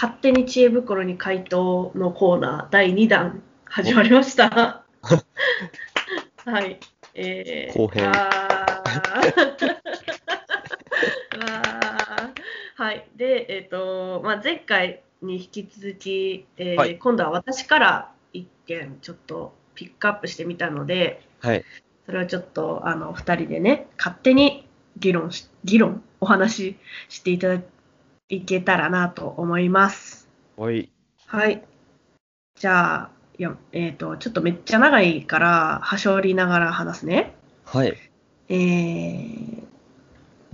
勝手に知恵袋に回答のコーナー第2弾始まりました。はい。えー、後編 はい。で、えっ、と、まあ、前回に引き続き、えーはい今度は私から一件ちょっとピックアップしてみたので、はい。それをちょっとあの2人でね勝手に議論し議論お話ししていただいけたらなと思います。おい。はい。じゃあ、いやえっ、と、ちょっとめっちゃ長いから、はしょりながら話すね。はい。えー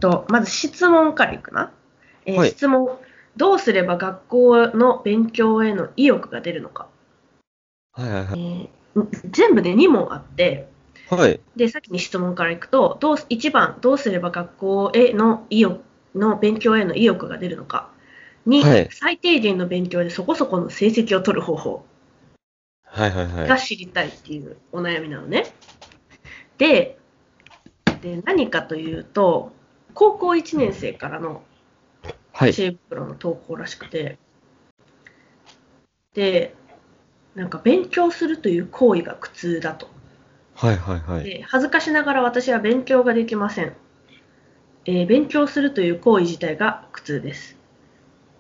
と、まず質問からいくな。えーはい質問。どうすれば学校の勉強への意欲が出るのか。はいはいはい。えー全部で2問あって、はい。で、さっきに質問からいくと、どう1番、どうすれば学校への意欲の勉強への意欲が出るのか。2、はい最低限の勉強でそこそこの成績を取る方法はいはいはい。が知りたいっていうお悩みなのね。で、で何かというと、高校1年生からのはい。知恵袋の投稿らしくて、で、なんか勉強するという行為が苦痛だと。はいはいはい。で恥ずかしながら私は勉強ができません、えー勉強するという行為自体が苦痛です。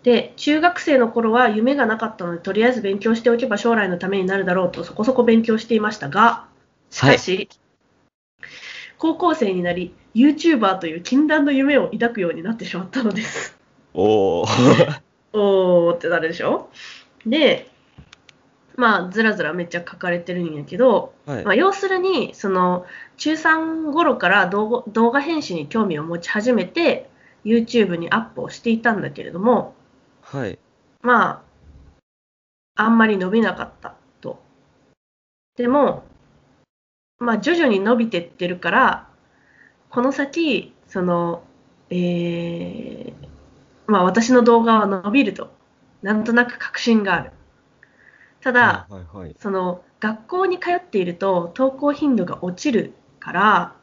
で中学生の頃は夢がなかったのでとりあえず勉強しておけば将来のためになるだろうとそこそこ勉強していましたがしかし、高校生になり YouTuber という禁断の夢を抱くようになってしまったのです。おー。おーってなるでしょ？でまあずらずらめっちゃ書かれてるんやけどはいまあ、要するにその中3頃から動画動画編集に興味を持ち始めて YouTube にアップをしていたんだけれどもはい。まああんまり伸びなかったと。でもまあ徐々に伸びてってるからこの先そのえーまあ私の動画は伸びるとなんとなく確信がある。ただ、はいはいはい。その学校に通っていると投稿頻度が落ちるから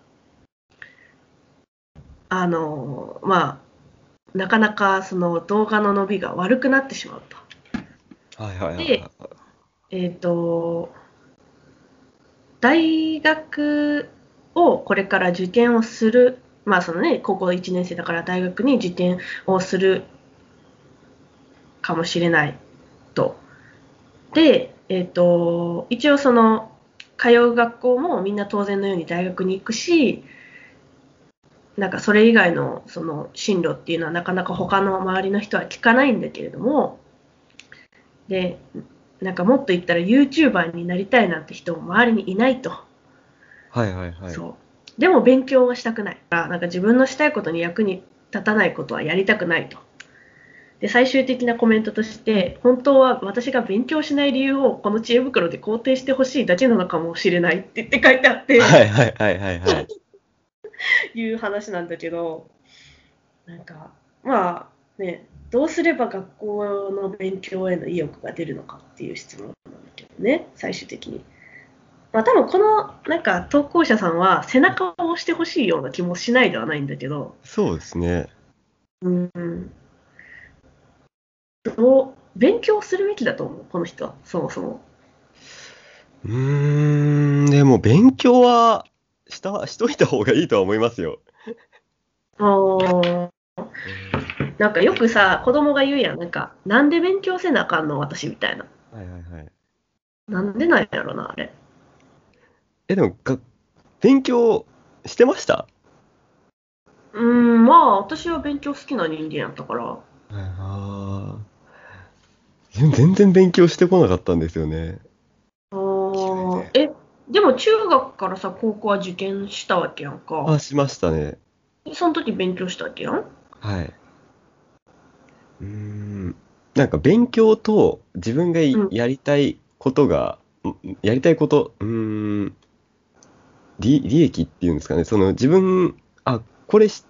あのまあなかなかその動画の伸びが悪くなってしまうと。はいはいはいでえっ、と大学をこれから受験をするまあそのね高校1年生だから大学に受験をするかもしれないと。で、えっ、と一応その通う学校もみんな当然のように大学に行くしなんかそれ以外のその進路っていうのはなかなか他の周りの人は聞かないんだけれどもでなんかもっと言ったら YouTuber になりたいなんて人も周りにいないと、はいはいはい。そう。でも勉強はしたくない。からなんか自分のしたいことに役に立たないことはやりたくないとで最終的なコメントとして本当は私が勉強しない理由をこの知恵袋で肯定してほしいだけなのかもしれないって言って書いてあって、はいはいはいはいはい。いう話なんだけどなんかまあねどうすれば学校の勉強への意欲が出るのかっていう質問なんだけどね最終的に。まあ多分このなんか投稿者さんは背中を押してほしいような気もしないではないんだけど、そうですね。うん、どう勉強するべきだと思う？この人はそもそも。うーん、でも勉強はした、しといた方がいいとは思いますよ。あーなんかよくさ子供が言うやんなんかなんで勉強せなあかんの私みたいな。はいはいはい。なんでなんやろなあれ。え、でもが、勉強してました？うーん、まあ、私は勉強好きな人間やったから。ああ。全全然勉強してこなかったんですよね。あーえ、でも中学からさ、高校は受験したわけやんか。あ、しましたね。その時勉強したわけやん？はい。うーん。なんか勉強と自分がやりたいことが、んやりたいこと、うーん、利、利益っていうんですかね。その自分、あ、これし、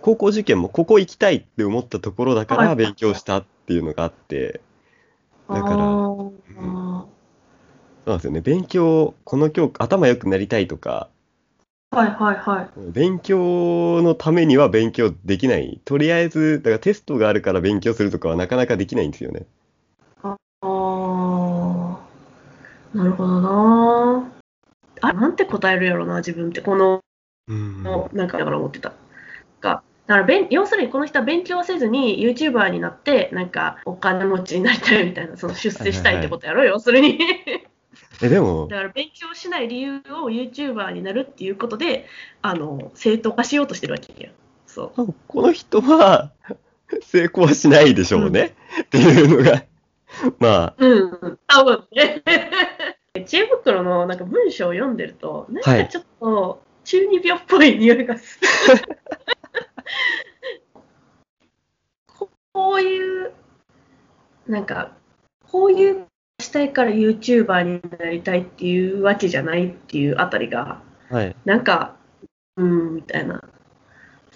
高校受験もここ行きたいって思ったところだかはいら勉強したっていうのがあって、だからあーそうなんですよね。勉強、この教科、頭良くなりたいとか、はいはいはい。勉強のためには勉強できない。とりあえず、だからテストがあるから勉強するとかはなかなかできないんですよね。ああ、なるほどな。あ、なんて答えるやろな、自分って。この、うん。なんかだから思ってた。がだから勉要するにこの人は勉強せずに YouTuber になってなんかお金持ちになりたいみたいなその出世したいってことやろ、要するに。え、でも、だから勉強しない理由を YouTuber になるっていうことであの正当化しようとしてるわけや。そう。この人は成功はしないでしょうね。っていうのが、まあ、うん。多分ね。知恵袋のなんか文章を読んでるとなんかちょっと中二病っぽい匂いがする。こ こういうなんかこういうしたいから YouTuber になりたいっていうわけじゃないっていうあたりがはい。なんかうんみたいな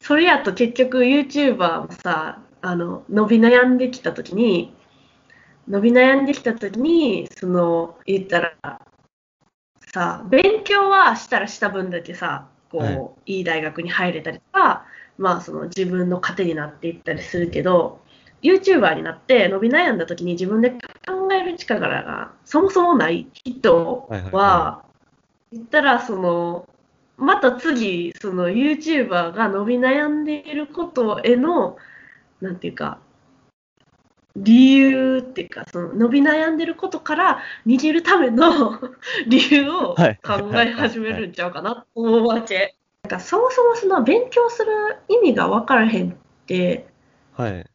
それやと結局 YouTuber もさあの伸び悩んできた時に伸び悩んできた時にその言ったらさ勉強はしたらした分だけさこう、はいい、い大学に入れたりとかまあその自分の糧になっていったりするけど YouTuber になって伸び悩んだ時に自分で考える力がそもそもない人は言ったらそのまた次その YouTuber が伸び悩んでいることへのなんていうか理由っていうかその伸び悩んでることから逃げるための 理由を考はいえ始めるんちゃうかなと思うわけ。なんかそもそもその勉強する意味が分からへんってはい。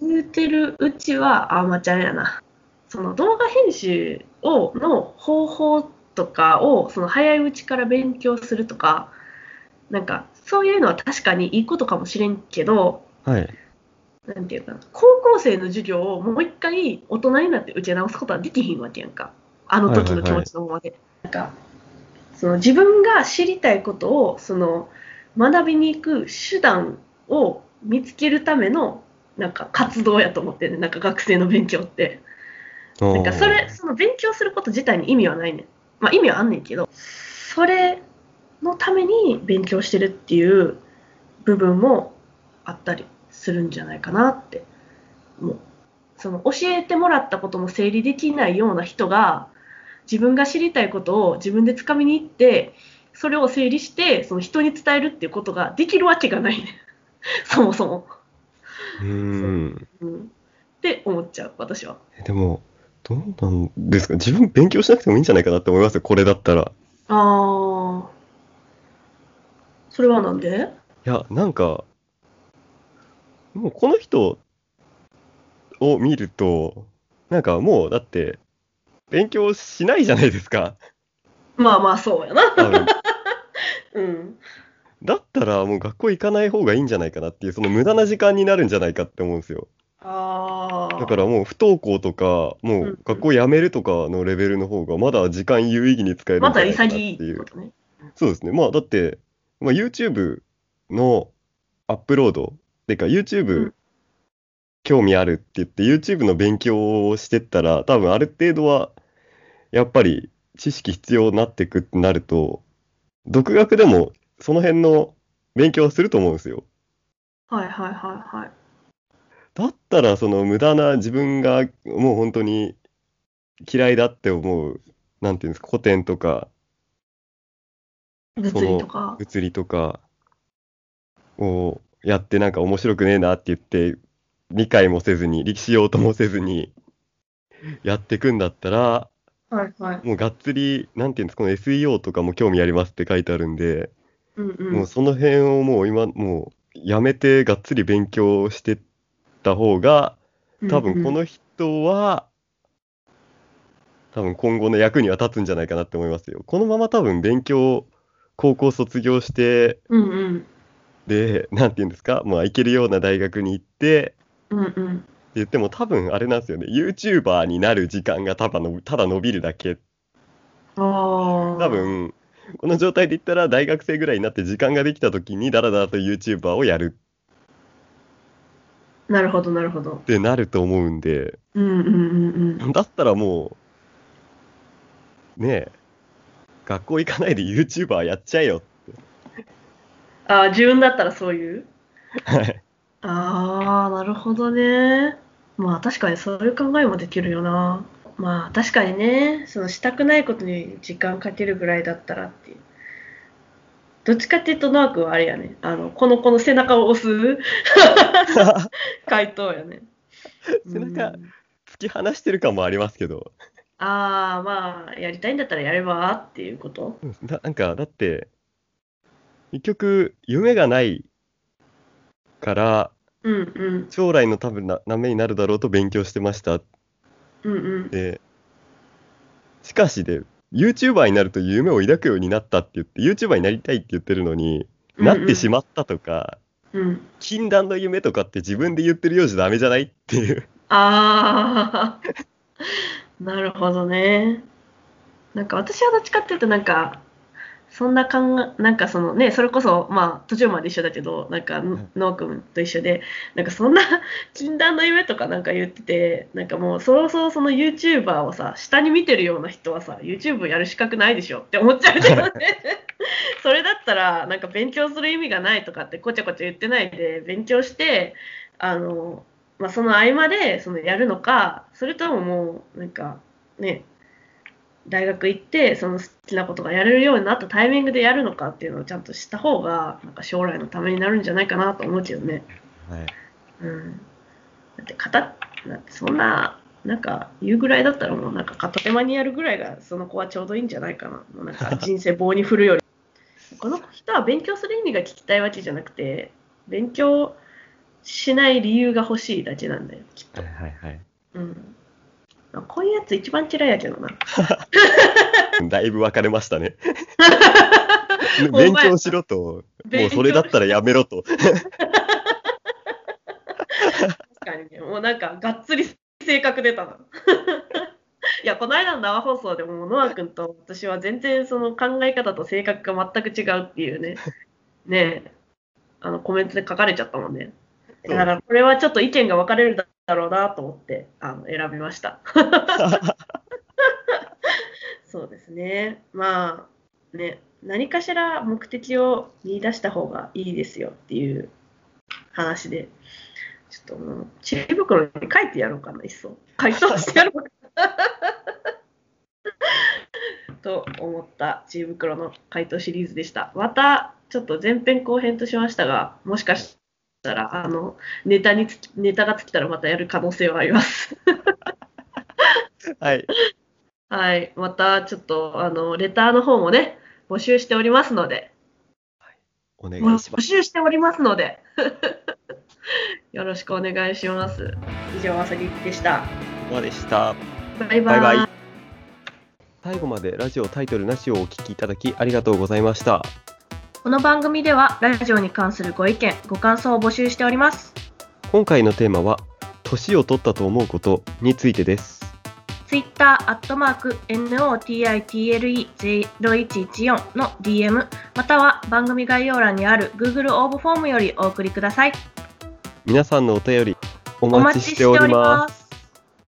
言うてるうちはあまちゃんやな。その動画編集をの方法とかをその早いうちから勉強するとかなんかそういうのは確かにいいことかもしれんけどはい。なんていうかな高校生の授業をもう一回大人になって受け直すことはできひんわけやんかあの時の気持ちのままで。なんかその自分が知りたいことをその学びに行く手段を見つけるためのなんか活動やと思ってねなんか学生の勉強って。なんかそれその勉強すること自体に意味はないねん。まあ意味はあんねんけどそれのために勉強してるっていう部分もあったりするんじゃないかなってもう。その教えてもらったことも整理できないような人が自分が知りたいことを自分で掴みに行ってそれを整理してその人に伝えるっていうことができるわけがないねん。そもそも、うーん。うん、って思っちゃう私はえでも、どうなんですか？自分勉強しなくてもいいんじゃないかなって思いますよ。これだったら。ああそれはなんで？いや、なんか、もうこの人を見ると、なんかもう、だって、勉強しないじゃないですか。まあまあそうやな うんだったらもう学校行かない方がいいんじゃないかなっていう、その無駄な時間になるんじゃないかって思うんですよ。ああだからもう不登校とか、もう学校辞めるとかのレベルの方が、まだ時間有意義に使えるんじゃないかなって潔いっていう。ことねそうですね。まあだって、まあ、YouTube のアップロード、てか YouTube、うん興味あるって言って YouTube の勉強をしてったら、多分ある程度は、やっぱり知識必要になってくってなると、独学でもその辺の勉強はすると思うんですよ。はいはいはいはい。だったらその無駄な自分がもう本当に嫌いだって思う、なんていうんですか、古典とか物理とか。物理とか。をやってなんか面白くねえなって言って理解もせずに力しようともせずにやってくんだったらはいはい。もうがっつりなんていうんですかこの SEO とかも興味ありますって書いてあるんで、うんうん。もうその辺をもう今もうやめてがっつり勉強してった方が多分この人は、多分今後の役には立つんじゃないかなって思いますよ。このまま多分勉強高校卒業してうんうん。で、なんて言うんですか、まあ、行けるような大学に行って、うんうん。って言っても多分あれなんですよね、YouTuber になる時間がただのただ伸びるだけ。多分、この状態で言ったら大学生ぐらいになって時間ができた時にダラダラと YouTuber をやるなるほどなるほどってなると思うんで、うんうんうんうんだったらもう、ねえ、学校行かないで YouTuber やっちゃえよってああ、自分だったらそういう？はい。ああ、なるほどね。まあ確かにそういう考えもできるよな。まあ確かにね、そのしたくないことに時間かけるぐらいだったらっていう。どっちかっていうと、ノア君はあれやね。あの、この子の背中を押す回答やね。背中うん突き放してる感もありますけど、ああ、まあ、やりたいんだったらやればっていうこと？ななんか、だって、結局、夢がないから、うんうん。将来の多分なためになるだろうと勉強してましたうんうん。で、しかしで、YouTuber になると夢を抱くようになったって言って、YouTuber になりたいって言ってるのに、なってしまったとか、うん。禁断の夢とかって自分で言ってるようじゃダメじゃないっていう。ああ、なるほどね。なんか私はどっちかっていうとなんか、そんな考え、なんかそのね、それこそ、まあ途中まで一緒だけど、なんか、んノー君と一緒で、なんかそんな 禁断の夢とかなんか言ってて、なんかもうそろそろその YouTuber をさ、下に見てるような人はさ、YouTube やる資格ないでしょって思っちゃうけどね。それだったら、なんか勉強する意味がないとかってこちゃこちゃ言ってないで、勉強して、あの、まあ、その合間でそのやるのか、それとももう、なんかね、大学行って、その好きなことがやれるようになったタイミングでやるのかっていうのをちゃんと知った方が、なんか将来のためになるんじゃないかなと思うけどね。はい。うん。だって、片、だってそんな、なんか言うぐらいだったらもうなんか片手間にやるぐらいがその子はちょうどいいんじゃないかな。もうなんか人生棒に振るより。この人は勉強する意味が聞きたいわけじゃなくて、勉強しない理由が欲しいだけなんだよ、きっとはい。はいはい。うん。こういうやつ一番嫌いやけどな。だいぶ分かれましたね。勉強しろと、もうそれだったらやめろと。確かにね、もうなんかがっつり性格出たな。いや、この間の生放送でも、ノア君と私は全然その考え方と性格が全く違うっていうね、ねえ、あのコメントで書かれちゃったもんね。だからこれはちょっと意見が分かれるだろうなと思ってあの選びました。そうですね。まあ、ね、何かしら目的を見出した方がいいですよっていう話で、ちょっともう、知恵袋に書いてやろうかな、いっそ。回答してやろうかな。と思った知恵袋の回答シリーズでした。また、ちょっと前編後編としましたが、もしかしたら、あの、ネタにつき、ネタが尽きたらまたやる可能性はあります。はい。はい。また、ちょっと、あの、レターの方もね、募集しておりますので、お願いし募ます。集しておりますので、よろしくお願いします。以上、あさぎでした。までした。バイバイ。バイバイ最後までラジオタイトルなしをお聞きいただきありがとうございました。この番組では、ラジオに関するご意見、ご感想を募集しております。今回のテーマは、年を取ったと思うことについてです。Twitter、アットマーク、NOTITLE0114 の DM、または番組概要欄にある Google 応募フォームよりお送りください。皆さんのお便りおお待ちしております。す。